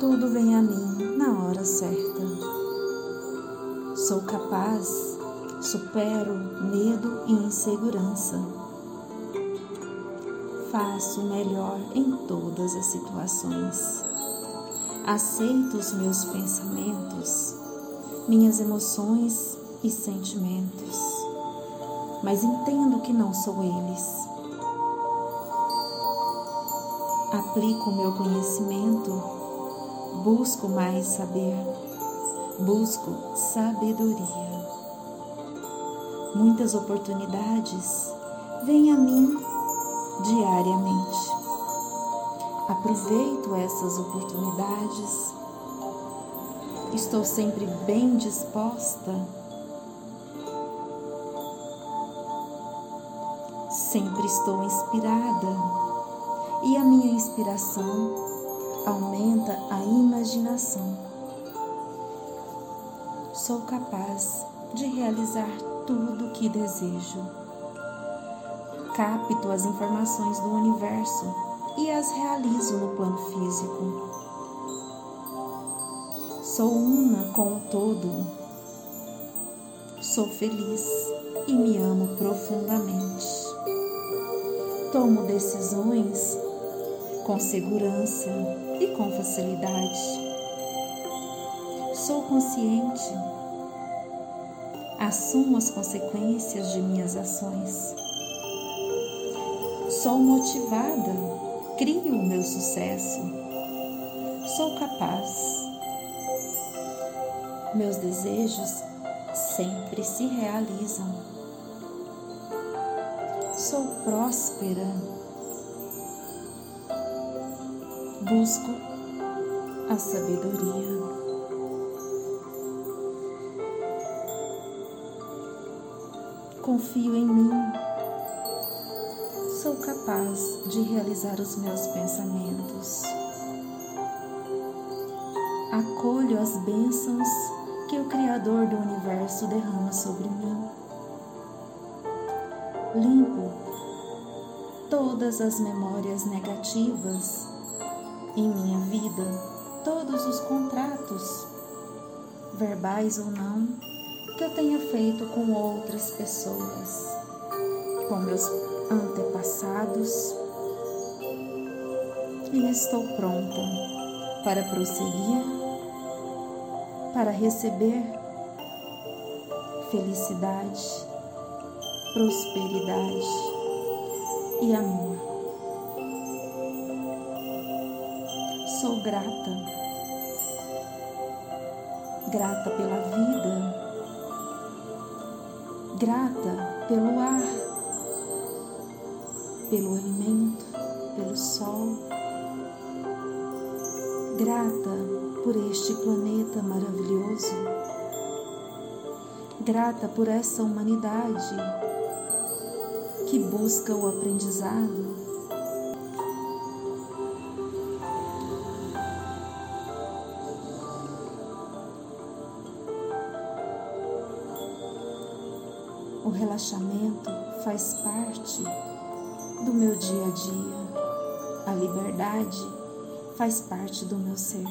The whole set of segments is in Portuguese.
Tudo vem a mim na hora certa. Sou capaz, supero medo e insegurança. Faço melhor em todas as situações. Aceito os meus pensamentos, minhas emoções e sentimentos, mas entendo que não sou eles. Aplico o meu conhecimento Busco mais saber, busco sabedoria. Muitas oportunidades vêm a mim diariamente. Aproveito essas oportunidades. Estou sempre bem disposta. Sempre estou inspirada. E a minha inspiração aumenta a imaginação. Sou capaz de realizar tudo o que desejo. Capto as informações do universo e as realizo no plano físico. Sou uma com o todo. Sou feliz e me amo profundamente. Tomo decisões com segurança e com facilidade. Sou consciente, assumo as consequências de minhas ações. Sou motivada, crio o meu sucesso. Sou capaz. Meus desejos sempre se realizam. Sou próspera busco a sabedoria. Confio em mim. Sou capaz de realizar os meus pensamentos. Acolho as bênçãos que o Criador do universo derrama sobre mim. Limpo todas as memórias negativas em minha vida todos os contratos, verbais ou não, que eu tenha feito com outras pessoas, com meus antepassados, e estou pronta para prosseguir, para receber felicidade, prosperidade e amor. Sou grata. Grata pela vida, grata pelo ar, pelo alimento, pelo sol, grata por este planeta maravilhoso, grata por essa humanidade que busca o aprendizado O relaxamento faz parte do meu dia a dia. A liberdade faz parte do meu ser.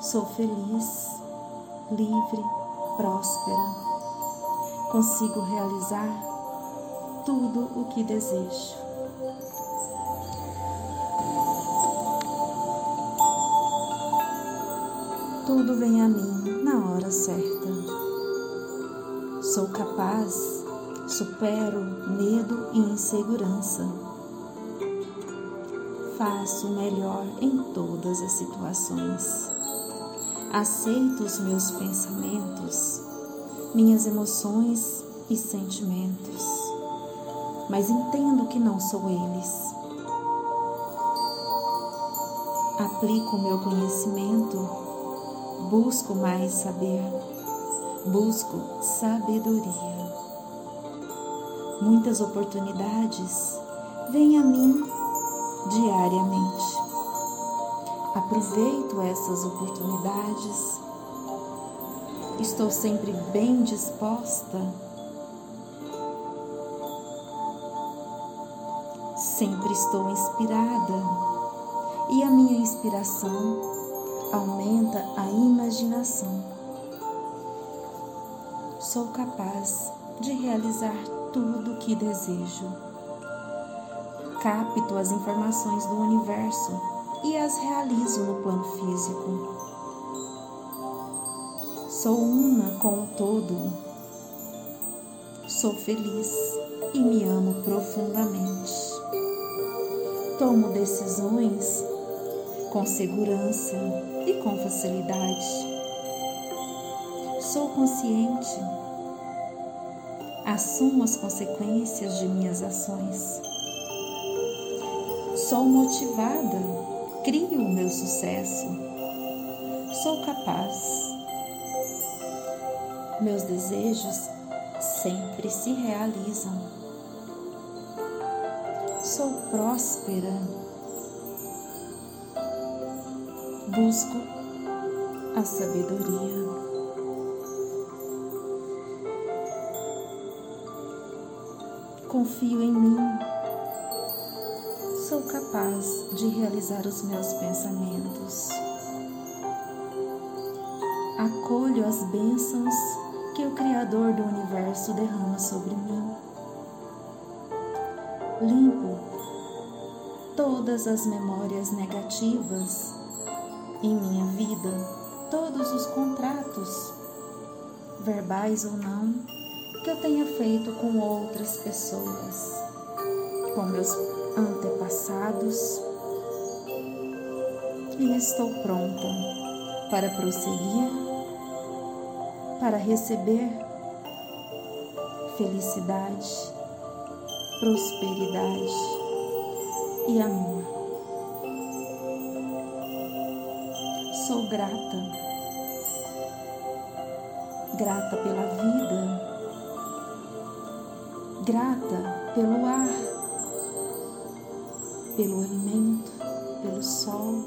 Sou feliz, livre, próspera. Consigo realizar tudo o que desejo. Tudo vem a mim na hora certa. Sou capaz, supero medo e insegurança. Faço melhor em todas as situações. Aceito os meus pensamentos, minhas emoções e sentimentos, mas entendo que não sou eles. Aplico o meu conhecimento, busco mais saber busco sabedoria. Muitas oportunidades vêm a mim diariamente. Aproveito essas oportunidades. Estou sempre bem disposta. Sempre estou inspirada. e a minha inspiração aumenta a imaginação. Sou capaz de realizar tudo o que desejo. Capto as informações do universo e as realizo no plano físico. Sou uma com o todo. Sou feliz e me amo profundamente. Tomo decisões com segurança e com facilidade. Sou consciente. Assumo as consequências de minhas ações. Sou motivada. Crio o meu sucesso. Sou capaz. Meus desejos sempre se realizam. Sou próspera. Busco a sabedoria. Confio em mim. Sou capaz de realizar os meus pensamentos. Acolho as bênçãos que o Criador do universo derrama sobre mim. Limpo todas as memórias negativas em minha vida, todos os contratos, verbais ou não, que eu tenha feito com outras pessoas, com meus antepassados, e estou pronta para prosseguir para receber felicidade, prosperidade e amor. Sou grata, grata pela vida, grata pelo ar, pelo alimento, pelo sol,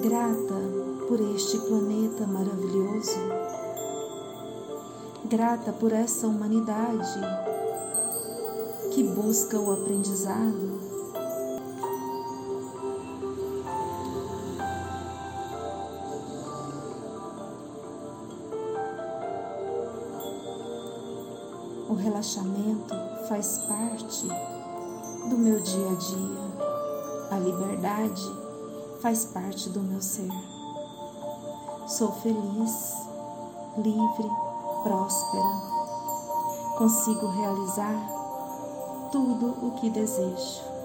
grata por este planeta maravilhoso, grata por essa humanidade que busca o aprendizado. O relaxamento faz parte do meu dia a dia. A liberdade faz parte do meu ser. Sou feliz, livre, próspera. Consigo realizar tudo o que desejo.